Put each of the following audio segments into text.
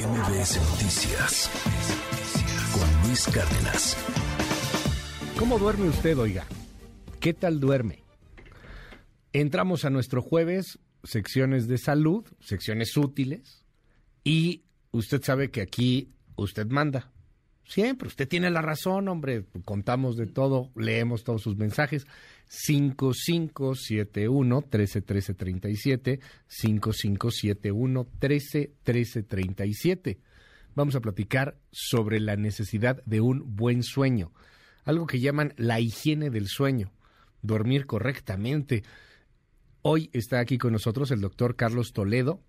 MBS Noticias con Luis Cárdenas. ¿Cómo duerme usted, oiga? ¿Qué tal duerme? Entramos a nuestro jueves, secciones de salud, secciones útiles, y usted sabe que aquí usted manda. Siempre, usted tiene la razón, hombre. Contamos de todo, leemos todos sus mensajes. 5571 131337 5571 131337. Vamos a platicar sobre la necesidad de un buen sueño, algo que llaman la higiene del sueño, dormir correctamente. Hoy está aquí con nosotros el doctor Carlos Toledo.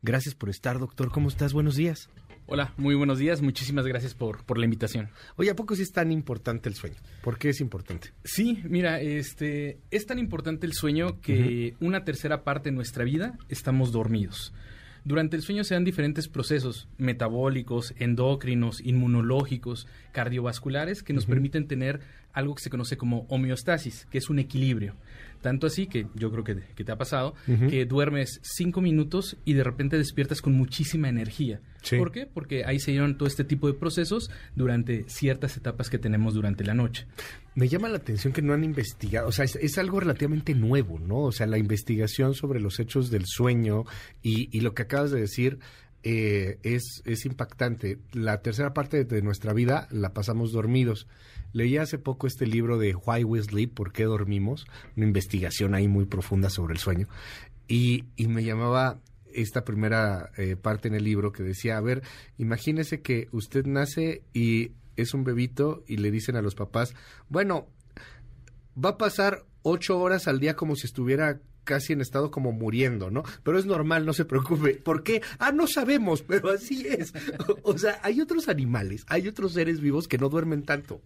Gracias por estar, doctor. ¿Cómo estás? Buenos días. Hola, muy buenos días. Muchísimas gracias por, por la invitación. Oye, ¿a poco sí es tan importante el sueño? ¿Por qué es importante? Sí, mira, este es tan importante el sueño que una tercera parte de nuestra vida estamos dormidos. Durante el sueño se dan diferentes procesos metabólicos, endocrinos, inmunológicos, cardiovasculares que nos permiten tener algo que se conoce como homeostasis, que es un equilibrio. Tanto así que yo creo que, que te ha pasado, que duermes cinco minutos y de repente despiertas con muchísima energía. Sí. ¿Por qué? Porque ahí se dieron todo este tipo de procesos durante ciertas etapas que tenemos durante la noche. Me llama la atención que no han investigado, o sea, es, es algo relativamente nuevo, ¿no? O sea, la investigación sobre los hechos del sueño y, y lo que acabas de decir eh, es, es impactante. La tercera parte de nuestra vida la pasamos dormidos. Leí hace poco este libro de Why We Sleep, ¿Por qué dormimos? Una investigación ahí muy profunda sobre el sueño. Y, y me llamaba esta primera eh, parte en el libro que decía, a ver, imagínese que usted nace y es un bebito y le dicen a los papás, bueno, va a pasar ocho horas al día como si estuviera casi en estado como muriendo, ¿no? Pero es normal, no se preocupe. ¿Por qué? Ah, no sabemos, pero así es. O, o sea, hay otros animales, hay otros seres vivos que no duermen tanto.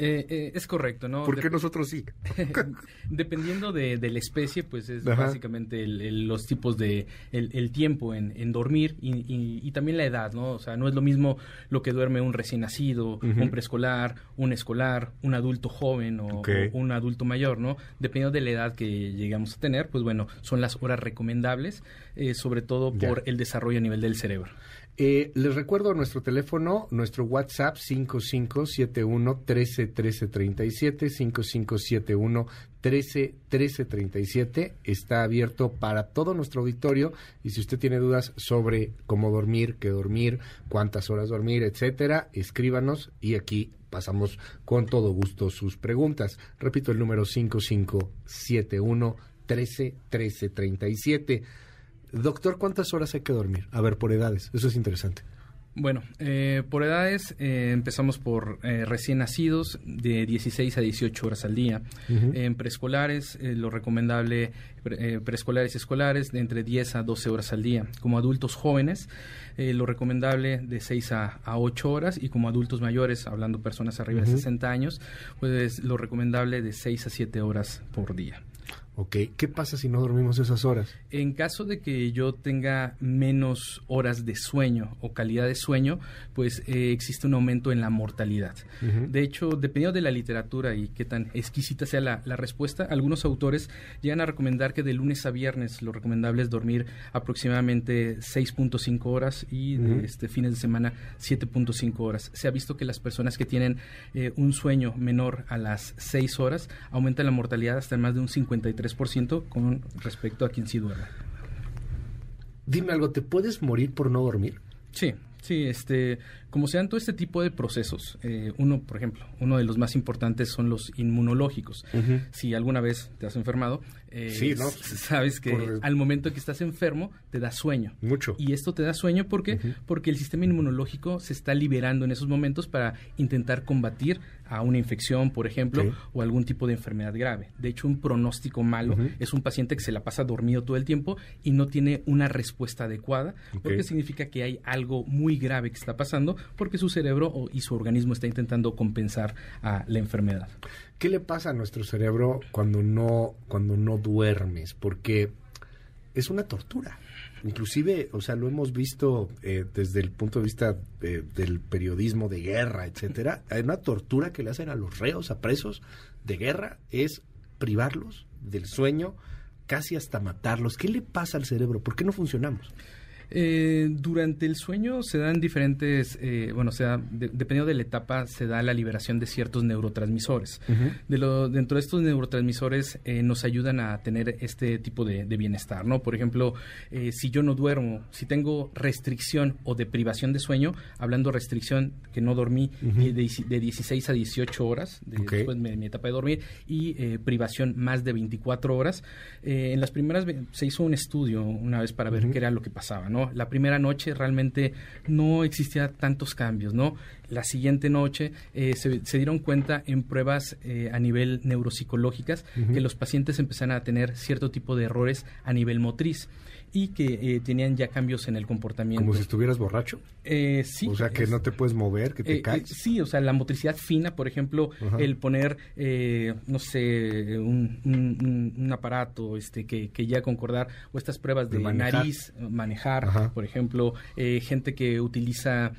Eh, eh, es correcto, ¿no? ¿Por qué nosotros sí? Dependiendo de, de la especie, pues es Ajá. básicamente el- el- los tipos de el, el tiempo en, en dormir y, y- y también la edad, ¿no? O sea, no es lo mismo lo que duerme un recién nacido, un preescolar, un escolar, un adulto joven o, un adulto mayor, ¿no? Dependiendo de la edad que llegamos a tener, pues bueno, son las horas recomendables, eh, sobre todo Ya. por el desarrollo a nivel del cerebro. Eh, les recuerdo nuestro teléfono, nuestro WhatsApp 5571 13 13 37 5571 13 13 37 está abierto para todo nuestro auditorio y si usted tiene dudas sobre cómo dormir, qué dormir, cuántas horas dormir, etcétera, escríbanos y aquí pasamos con todo gusto sus preguntas. Repito el número 5571 13 13 37. Doctor, ¿cuántas horas hay que dormir? A ver, por edades. Eso es interesante. Bueno, eh, por edades eh, empezamos por eh, recién nacidos de 16 a 18 horas al día. En preescolares, eh, lo recomendable, pre- preescolares y escolares, de entre 10 a 12 horas al día. Como adultos jóvenes, lo recomendable de 6 a, a 8 horas. Y como adultos mayores, hablando personas arriba de 60 años, pues lo recomendable de 6 a 7 horas por día. Ok. ¿Qué pasa si no dormimos esas horas? En caso de que yo tenga menos horas de sueño o calidad de sueño, pues eh, existe un aumento en la mortalidad. De hecho, dependiendo de la literatura y qué tan exquisita sea la, la respuesta, algunos autores llegan a recomendar que de lunes a viernes lo recomendable es dormir aproximadamente 6.5 horas y de Ujú. este fines de semana 7.5 horas. Se ha visto que las personas que tienen eh, un sueño menor a las 6 horas aumentan la mortalidad hasta más de un 53% con respecto a quien sí duerme. Dime algo, ¿te puedes morir por no dormir? Sí, sí, este, como se dan todo este tipo de procesos, eh, uno, por ejemplo, uno de los más importantes son los inmunológicos. Si alguna vez te has enfermado, eh, Sí, ¿no? sabes que Por- al momento que estás enfermo te da sueño. Mucho. Y esto te da sueño porque, Ujú. porque el sistema inmunológico se está liberando en esos momentos para intentar combatir a una infección, por ejemplo, Sí. o algún tipo de enfermedad grave. De hecho, un pronóstico malo es un paciente que se la pasa dormido todo el tiempo y no tiene una respuesta adecuada, porque significa que hay algo muy grave que está pasando porque su cerebro y su organismo está intentando compensar a la enfermedad. ¿Qué le pasa a nuestro cerebro cuando no, cuando no duermes? Porque es una tortura. Inclusive, o sea, lo hemos visto eh, desde el punto de vista eh, del periodismo de guerra, etcétera. Hay una tortura que le hacen a los reos, a presos de guerra, es privarlos del sueño, casi hasta matarlos. ¿Qué le pasa al cerebro? ¿Por qué no funcionamos? Eh, durante el sueño se dan diferentes, eh, bueno, se da, dependiendo de la etapa, se da la liberación de ciertos neurotransmisores. de lo, dentro de estos neurotransmisores eh, nos ayudan a tener este tipo de, bienestar, ¿no? Por ejemplo, si yo no duermo, si tengo restricción o deprivación de sueño, hablando restricción que no dormí de, de, 16 a 18 horas después de mi etapa de dormir y privación más de 24 horas, en las primeras se hizo un estudio una vez para ver qué era lo que pasaba, ¿no? La primera noche realmente no existía tantos cambios, ¿no? La siguiente noche eh, se, dieron cuenta en pruebas eh, a nivel neuropsicológicas que los pacientes empezaron a tener cierto tipo de errores a nivel motriz y que eh, tenían ya cambios en el comportamiento. ¿Como si estuvieras borracho? Eh, sí. O sea, que no te puedes mover, que te eh, caes. sí, o sea, la motricidad fina, por ejemplo, el poner, no sé, un, aparato este que, que ya concordar, o estas pruebas de, nariz, manejar, por ejemplo, gente que utiliza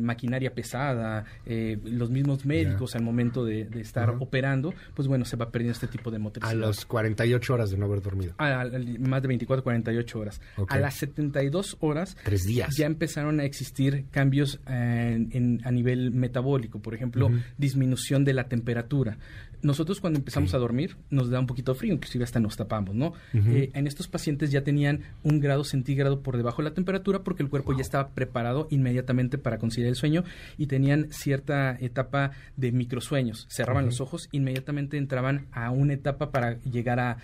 maquinaria pesada, los mismos médicos al momento de, estar operando, pues bueno, se va perdiendo este tipo de motricidad. A las 48 horas de no haber dormido. A, más de 24, 48 horas. A las 72 horas Tres días. ya empezaron a existir cambios eh, en, a nivel metabólico, por ejemplo, disminución de la temperatura nosotros cuando empezamos a dormir nos da un poquito de frío, inclusive hasta nos tapamos, ¿no? Eh, en estos pacientes ya tenían un grado centígrado por debajo de la temperatura porque el cuerpo ya estaba preparado inmediatamente para conciliar el sueño y tenían cierta etapa de microsueños. Cerraban los ojos, inmediatamente entraban a una etapa para llegar a,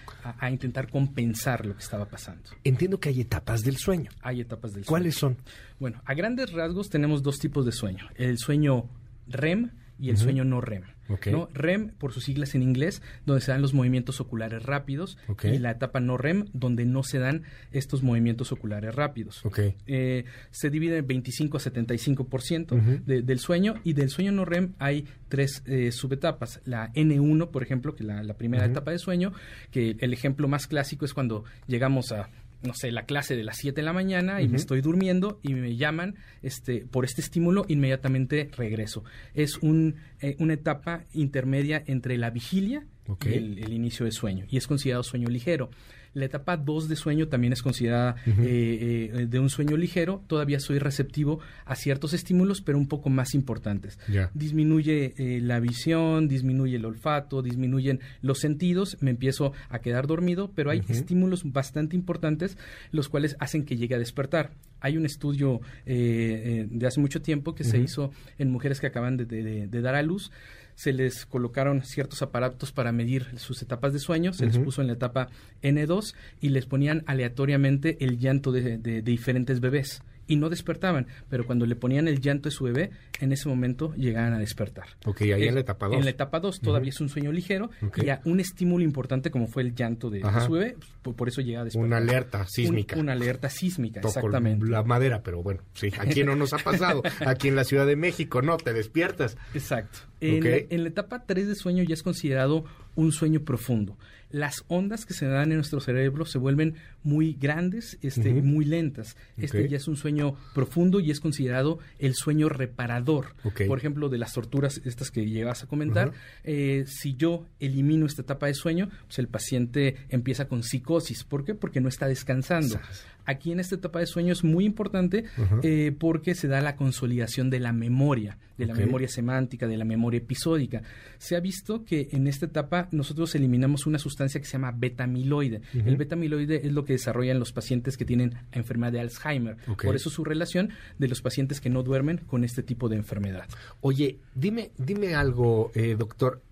intentar compensar lo que estaba pasando. Entiendo que hay etapas del sueño. Hay etapas del sueño. ¿Cuáles son? Bueno, a grandes rasgos tenemos dos tipos de sueño. El sueño REM y el sueño no REM. ¿no? REM, por sus siglas en inglés, donde se dan los movimientos oculares rápidos, y la etapa no REM, donde no se dan estos movimientos oculares rápidos. Eh, se divide en 25 a 75% del sueño, y del sueño no REM hay tres eh, subetapas. La N1, por ejemplo, que la, la primera etapa de sueño, que el ejemplo más clásico es cuando llegamos a no sé, la clase de las 7 de la mañana y me estoy durmiendo y me llaman este, por este estímulo, inmediatamente regreso. Es un, eh, una etapa intermedia entre la vigilia y el, inicio de sueño y es considerado sueño ligero. La etapa 2 de sueño también es considerada eh, eh, de un sueño ligero. Todavía soy receptivo a ciertos estímulos, pero un poco más importantes. Disminuye eh, la visión, disminuye el olfato, disminuyen los sentidos. Me empiezo a quedar dormido, pero hay estímulos bastante importantes los cuales hacen que llegue a despertar. Hay un estudio de hace mucho tiempo que se hizo en mujeres que acaban de dar a luz se les colocaron ciertos aparatos para medir sus etapas de sueño, se les puso en la etapa N2 y les ponían aleatoriamente el llanto de, de diferentes bebés y no despertaban, pero cuando le ponían el llanto de su bebé, en ese momento llegaban a despertar. Ok, ahí en la etapa 2. En la etapa 2 todavía es un sueño ligero y a un estímulo importante como fue el llanto de, su bebé, pues, por, eso llega a despertar. Una alerta sísmica. una alerta sísmica, exactamente. La madera, pero bueno, sí, aquí no nos ha pasado. aquí en la Ciudad de México no, te despiertas. Exacto. En, en la etapa 3 de sueño ya es considerado un sueño profundo las ondas que se dan en nuestro cerebro se vuelven muy grandes, este, muy lentas. Este ya es un sueño profundo y es considerado el sueño reparador. Por ejemplo, de las torturas estas que llegas a comentar, eh, si yo elimino esta etapa de sueño, pues el paciente empieza con psicosis. ¿Por qué? Porque no está descansando. Aquí en esta etapa de sueño es muy importante eh, porque se da la consolidación de la memoria, de la memoria semántica, de la memoria episódica. Se ha visto que en esta etapa nosotros eliminamos una sustancia que se llama betamiloide. El betamiloide es lo que desarrollan los pacientes que tienen enfermedad de Alzheimer. Por eso su relación de los pacientes que no duermen con este tipo de enfermedad. Oye, dime, dime algo, eh, doctor.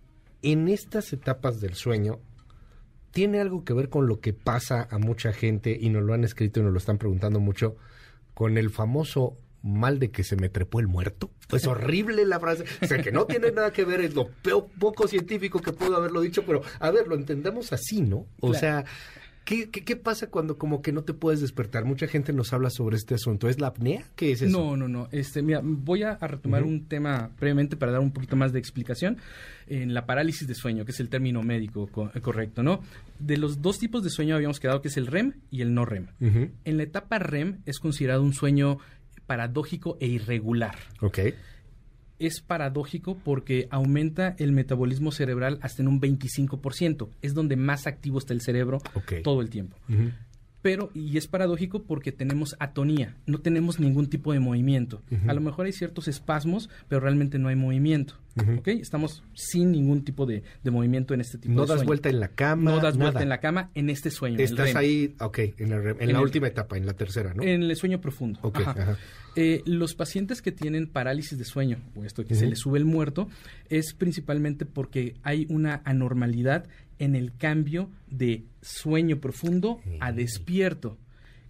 En estas etapas del sueño, tiene algo que ver con lo que pasa a mucha gente y nos lo han escrito y nos lo están preguntando mucho con el famoso mal de que se me trepó el muerto. Es horrible la frase. O sea, que no tiene nada que ver, es lo poco científico que puedo haberlo dicho, pero a ver, lo entendemos así, ¿no? O sea, ¿Qué, ¿Qué, pasa cuando como que no te puedes despertar? Mucha gente nos habla sobre este asunto. ¿Es la apnea? ¿Qué es eso? No, no, no. Este, mira, voy a, retomar un tema previamente para dar un poquito más de explicación en la parálisis de sueño, que es el término médico correcto, ¿no? De los dos tipos de sueño habíamos quedado que es el REM y el no REM. En la etapa REM es considerado un sueño paradójico e irregular. Ok es paradójico porque aumenta el metabolismo cerebral hasta en un 25%. Es donde más activo está el cerebro todo el tiempo. Pero, y es paradójico porque tenemos atonía, no tenemos ningún tipo de movimiento. A lo mejor hay ciertos espasmos, pero realmente no hay movimiento. ¿Ok? Estamos sin ningún tipo de, movimiento en este tipo no de sueño. No das vuelta en la cama. No das vuelta en la cama en este sueño. Estás ahí, ok, en, la última etapa, en la tercera, ¿no? En el sueño profundo. Ajá. Eh, los pacientes que tienen parálisis de sueño, o esto que se les sube el muerto, es principalmente porque hay una anormalidad en el cambio de sueño profundo a despierto.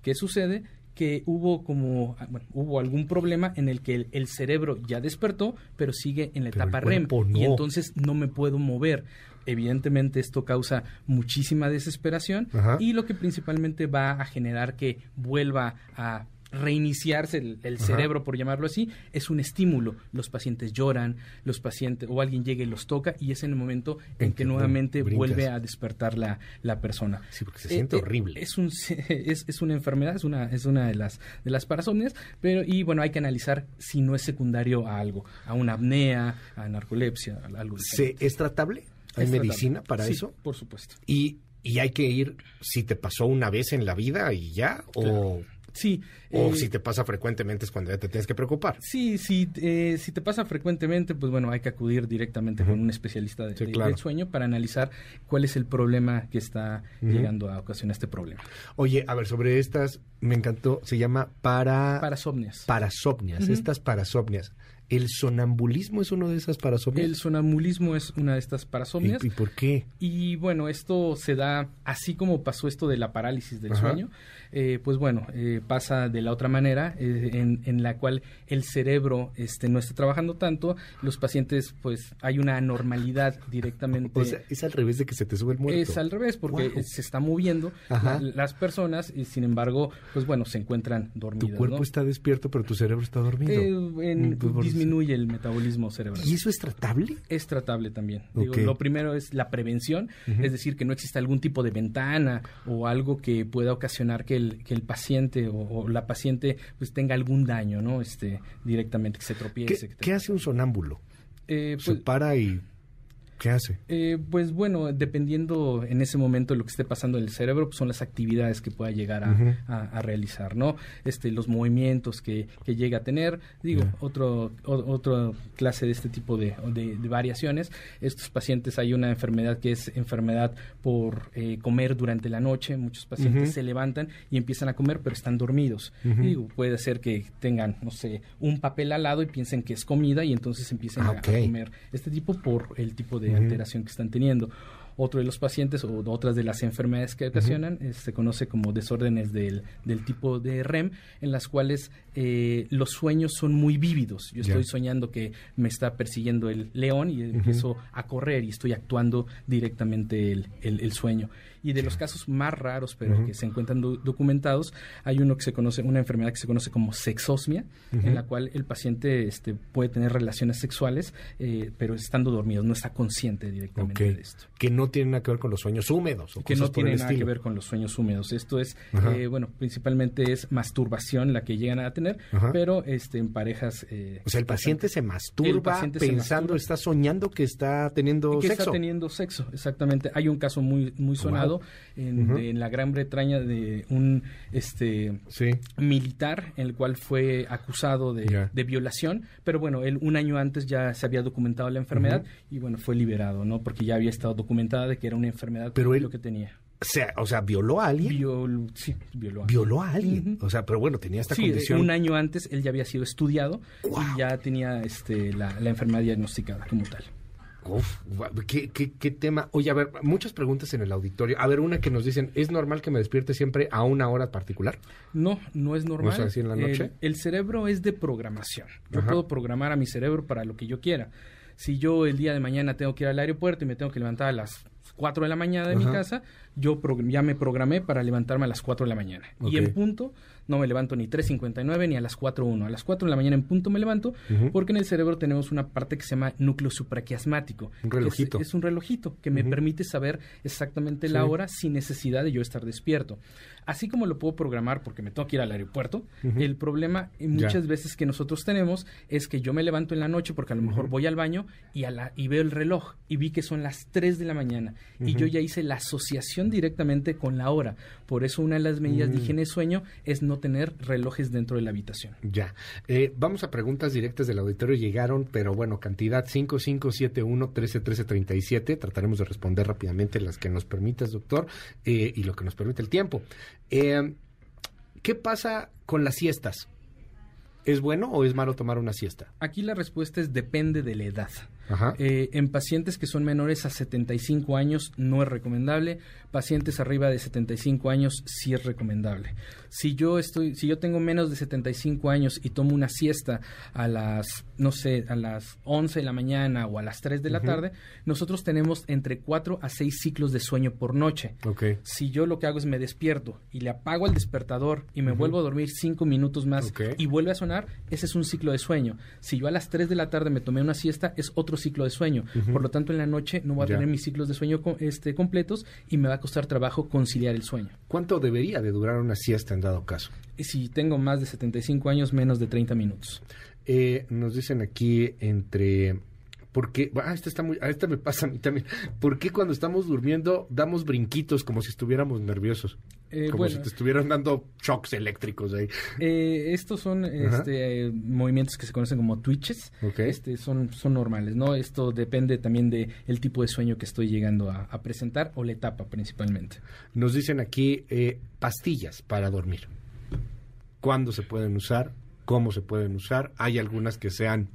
¿Qué sucede? que hubo como ah, bueno, hubo algún problema en el que el, cerebro ya despertó, pero sigue en la etapa REM y entonces no me puedo mover. Evidentemente esto causa muchísima desesperación y lo que principalmente va a generar que vuelva a reiniciarse el, cerebro, por llamarlo así, es un estímulo. Los pacientes lloran, los pacientes, o alguien llega y los toca, y es en el momento en, que, nuevamente vuelve a despertar la, la, persona. Sí, porque se siente eh, eh, horrible. Es, un, es, es, una enfermedad, es una, es una de las, de las parasomnias, pero, y bueno, hay que analizar si no es secundario a algo, a una apnea, a narcolepsia, a algo ¿Se, ¿Es tratable? ¿Hay medicina para eso? Por supuesto. Y, y hay que ir si te pasó una vez en la vida y ya, o Sí. O eh, si te pasa frecuentemente es cuando ya te tienes que preocupar. Sí, sí, eh, si te pasa frecuentemente, pues bueno, hay que acudir directamente con un especialista de, del sueño para analizar cuál es el problema que está llegando a ocasionar este problema. Oye, a ver, sobre estas, me encantó, se llama para... Parasomnias. Parasomnias, estas parasomnias. ¿El sonambulismo es uno de esas parasomnias? El sonambulismo es una de estas parasomnias. ¿Y, por qué? Y bueno, esto se da así como pasó esto de la parálisis del sueño. Eh, pues bueno, eh, pasa de la otra manera, eh, en, en, la cual el cerebro este, no está trabajando tanto, los pacientes, pues hay una anormalidad directamente. O sea, es al revés de que se te sube el muerto. Es al revés, porque se está moviendo las personas y sin embargo, pues bueno, se encuentran dormidos. Tu cuerpo está despierto, pero tu cerebro está dormido. En, mm, disminuye el metabolismo cerebral. ¿Y eso es tratable? Es tratable también. lo primero es la prevención, es decir, que no exista algún tipo de ventana o algo que pueda ocasionar que el que el paciente o, la paciente pues tenga algún daño, ¿no? Este, directamente, que se tropiece. ¿Qué, hace un sonámbulo? Eh, se pues para y ¿Qué hace? Eh, pues bueno, dependiendo en ese momento de lo que esté pasando en el cerebro, pues son las actividades que pueda llegar a, realizar, ¿no? Este, los movimientos que, que llega a tener. Digo, otro, otra clase de este tipo de, variaciones. Estos pacientes hay una enfermedad que es enfermedad por eh, comer durante la noche. Muchos pacientes se levantan y empiezan a comer, pero están dormidos. Digo, puede ser que tengan, no sé, un papel al lado y piensen que es comida y entonces empiecen ah, a comer este tipo por el tipo de alteración que están teniendo. Otro de los pacientes o otras de las enfermedades que ocasionan eh, se conoce como desórdenes del, del, tipo de REM, en las cuales eh, los sueños son muy vívidos. Yo estoy soñando que me está persiguiendo el león y empiezo a correr y estoy actuando directamente el, el sueño y de los casos más raros, pero que se encuentran documentados, hay uno que se conoce, una enfermedad que se conoce como sexosmia, en la cual el paciente este, puede tener relaciones sexuales, eh, pero estando dormido, no está consciente directamente de esto. Que no tiene nada que ver con los sueños húmedos. O que no tiene nada que ver con los sueños húmedos. Esto es, eh, bueno, principalmente es masturbación la que llegan a tener, pero este, en parejas... Eh, o sea, el paciente se masturba pensando, está soñando que está teniendo que sexo. está teniendo sexo, exactamente. Hay un caso muy, muy sonado en, la Gran Bretaña de un este militar en el cual fue acusado de, violación, pero bueno, él un año antes ya se había documentado la enfermedad y bueno, fue liberado, ¿no? Porque ya había estado documentada de que era una enfermedad pero él, lo que tenía. O sea, o sea, ¿violó a alguien? sí, violó a alguien. a alguien. O sea, pero bueno, tenía esta sí, condición. un año antes él ya había sido estudiado y ya tenía este, la, la enfermedad diagnosticada como tal. Uf, ¿qué, qué, tema. Oye, a ver, muchas preguntas en el auditorio. A ver, una que nos dicen, ¿es normal que me despierte siempre a una hora particular? No, no es normal. O sea, ¿así en la noche? El, cerebro es de programación. Yo puedo programar a mi cerebro para lo que yo quiera. Si yo el día de mañana tengo que ir al aeropuerto y me tengo que levantar a las 4 de la mañana de mi casa, yo ya me programé para levantarme a las 4 de la mañana. Y en punto no me levanto ni 3.59 ni a las 4.1. A las 4 de la mañana en punto me levanto porque en el cerebro tenemos una parte que se llama núcleo supraquiasmático. Un relojito. Es, un relojito que me permite saber exactamente la hora sin necesidad de yo estar despierto. Así como lo puedo programar porque me tengo que ir al aeropuerto, el problema muchas veces que nosotros tenemos es que yo me levanto en la noche porque a lo mejor voy al baño y, a la, y veo el reloj y vi que son las 3 de la mañana y yo ya hice la asociación directamente con la hora. Por eso una de las medidas de mm. higiene de sueño es no tener relojes dentro de la habitación. Ya. Eh, vamos a preguntas directas del auditorio. Llegaron, pero bueno, cantidad 5571 131337. Trataremos de responder rápidamente las que nos permitas, doctor, eh, y lo que nos permite el tiempo. Eh, ¿Qué pasa con las siestas? ¿Es bueno o es malo tomar una siesta? Aquí la respuesta es depende de la edad. Eh, en pacientes que son menores a 75 años no es recomendable. Pacientes arriba de 75 años sí es recomendable. Si yo estoy, si yo tengo menos de 75 años y tomo una siesta a las, no sé, a las 11 de la mañana o a las 3 de la tarde, nosotros tenemos entre 4 a 6 ciclos de sueño por noche. Si yo lo que hago es me despierto y le apago el despertador y me vuelvo a dormir 5 minutos más y vuelve a sonar, ese es un ciclo de sueño. Si yo a las 3 de la tarde me tomé una siesta, es otro ciclo de sueño. Por lo tanto, en la noche no voy a tener mis ciclos de sueño este, completos y me va a costar trabajo conciliar el sueño. ¿Cuánto debería de durar una siesta en dado caso? Si tengo más de 75 años, menos de 30 minutos. Eh, nos dicen aquí entre ¿Por qué? Ah, esta está muy, ah, esta me pasa a mí también. ¿Por qué cuando estamos durmiendo damos brinquitos como si estuviéramos nerviosos? Eh, como si te estuvieran dando shocks eléctricos ahí. Eh, estos son este, movimientos que se conocen como twitches. Este, son, son normales, ¿no? Esto depende también del el tipo de sueño que estoy llegando a, presentar o la etapa principalmente. Nos dicen aquí eh, pastillas para dormir. ¿Cuándo se pueden usar? ¿Cómo se pueden usar? Hay algunas que sean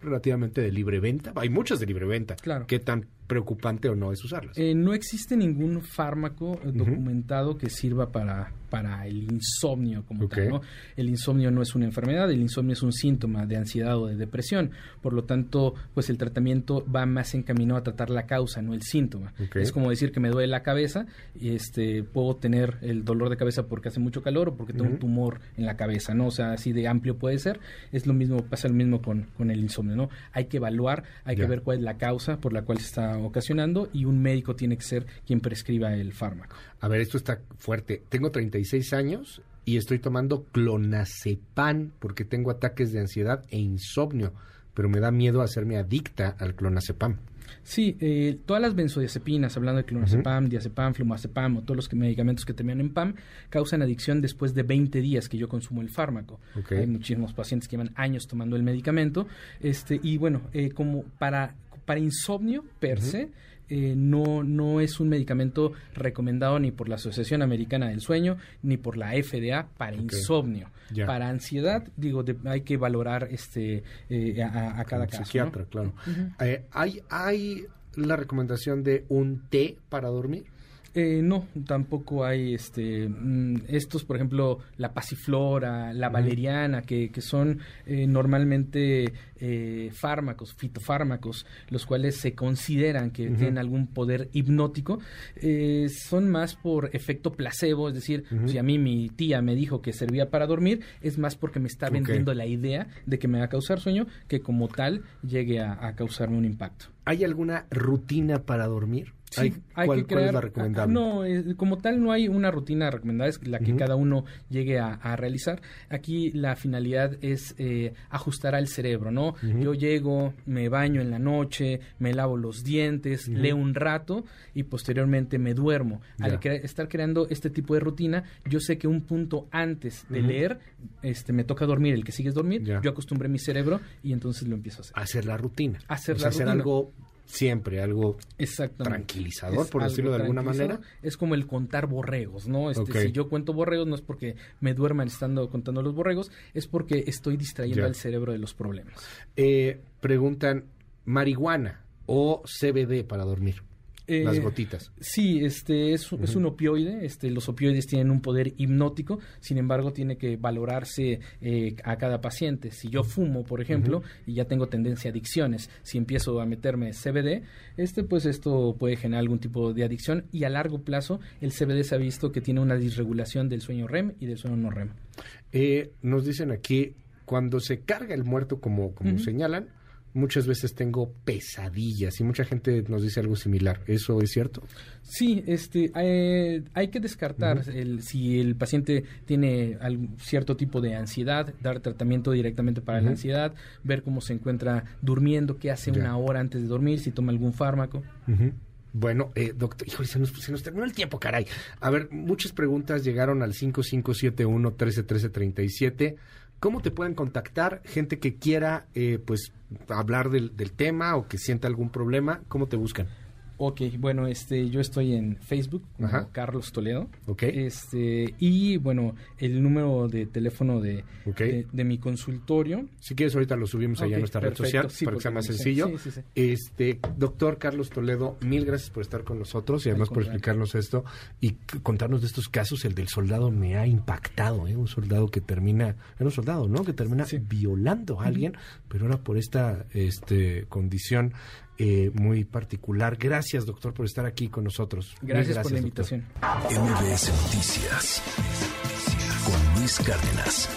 relativamente de libre venta. Hay muchas de libre venta. Claro. ¿Qué tan preocupante o no es usarlas? Eh, no existe ningún fármaco documentado que sirva para para el insomnio como tal. ¿no? El insomnio no es una enfermedad, el insomnio es un síntoma de ansiedad o de depresión. Por lo tanto, pues el tratamiento va más encaminado a tratar la causa, no el síntoma. Es como decir que me duele la cabeza y este puedo tener el dolor de cabeza porque hace mucho calor o porque tengo un tumor en la cabeza, ¿no? O sea, así de amplio puede ser. Es lo mismo, pasa lo mismo con, con el insomnio, ¿no? Hay que evaluar, hay que ver cuál es la causa por la cual se está ocasionando y un médico tiene que ser quien prescriba el fármaco. A ver, esto está fuerte. Tengo 36 años y estoy tomando clonazepam porque tengo ataques de ansiedad e insomnio, pero me da miedo hacerme adicta al clonazepam. Sí, eh, todas las benzodiazepinas, hablando de clonazepam, diazepam, flumazepam o todos los medicamentos que terminan en PAM, causan adicción después de 20 días que yo consumo el fármaco. Hay muchísimos pacientes que llevan años tomando el medicamento. este Y bueno, eh, como para, para insomnio per se, eh, no, no es un medicamento recomendado ni por la Asociación Americana del Sueño ni por la FDA para insomnio. Para ansiedad, digo, hay que valorar este eh, a, cada caso. Psiquiatra, claro. Eh, ¿hay, ¿Hay la recomendación de un té para dormir? Eh, no, tampoco hay este mm, estos, por ejemplo, la pasiflora, la valeriana, que, que son eh, normalmente eh, fármacos, fitofármacos, los cuales se consideran que tienen algún poder hipnótico, son más por efecto placebo, es decir, si a mí mi tía me dijo que servía para dormir, es más porque me está vendiendo la idea de que me va a causar sueño, que como tal llegue a causarme un impacto. ¿Hay alguna rutina para dormir? Hay, que crear, recomendable? No, como tal no hay una rutina recomendada, es la que cada uno llegue a, realizar. Aquí la finalidad es eh, ajustar al cerebro, ¿no? Yo llego, me baño en la noche, me lavo los dientes, leo un rato y posteriormente me duermo. Al estar creando este tipo de rutina, yo sé que un punto antes de leer, este, me toca dormir, el que sigue es dormir, yo acostumbré mi cerebro y entonces lo empiezo a hacer. Hacer la rutina. Hacer la hacer algo siempre algo tranquilizador, por decirlo de alguna manera. Es como el contar borregos, ¿no? Este, Si yo cuento borregos no es porque me duerman estando contando los borregos, es porque estoy distrayendo al cerebro de los problemas. Eh, preguntan, ¿marihuana o CBD para dormir? Eh, las gotitas. Sí, este es, es, un opioide. Este, los opioides tienen un poder hipnótico, sin embargo, tiene que valorarse eh, a cada paciente. Si yo fumo, por ejemplo, y ya tengo tendencia a adicciones, si empiezo a meterme CBD, este, pues esto puede generar algún tipo de adicción y a largo plazo el CBD se ha visto que tiene una disregulación del sueño REM y del sueño no REM. Eh, nos dicen aquí, cuando se carga el muerto, como, como señalan, muchas veces tengo pesadillas y mucha gente nos dice algo similar. ¿Eso es cierto? Sí, este, eh, hay que descartar el, si el paciente tiene algún, cierto tipo de ansiedad, dar tratamiento directamente para la ansiedad, ver cómo se encuentra durmiendo, qué hace una hora antes de dormir, si toma algún fármaco. Bueno, eh, doctor, híjole, se nos, se nos, terminó el tiempo, caray. A ver, muchas preguntas llegaron al 5571 131337 ¿Cómo te pueden contactar? Gente que quiera, eh, pues, hablar del, del tema o que sienta algún problema, ¿cómo te buscan? Ok, bueno, este, yo estoy en Facebook Carlos Toledo. Ok. Este, y bueno, el número de teléfono de, de, mi consultorio. Si quieres, ahorita lo subimos allá a nuestra red social para que sea más sencillo. este, doctor Carlos Toledo, mil gracias por estar con nosotros y además por explicarnos esto y contarnos de estos casos. El del soldado me ha impactado, ¿eh? Un soldado que termina, era un soldado, ¿no? Que termina violando a alguien, pero ahora por esta este, condición eh, muy particular. Gracias, doctor, por estar aquí con nosotros. Gracias, por la invitación. MBS Noticias con Luis Cárdenas.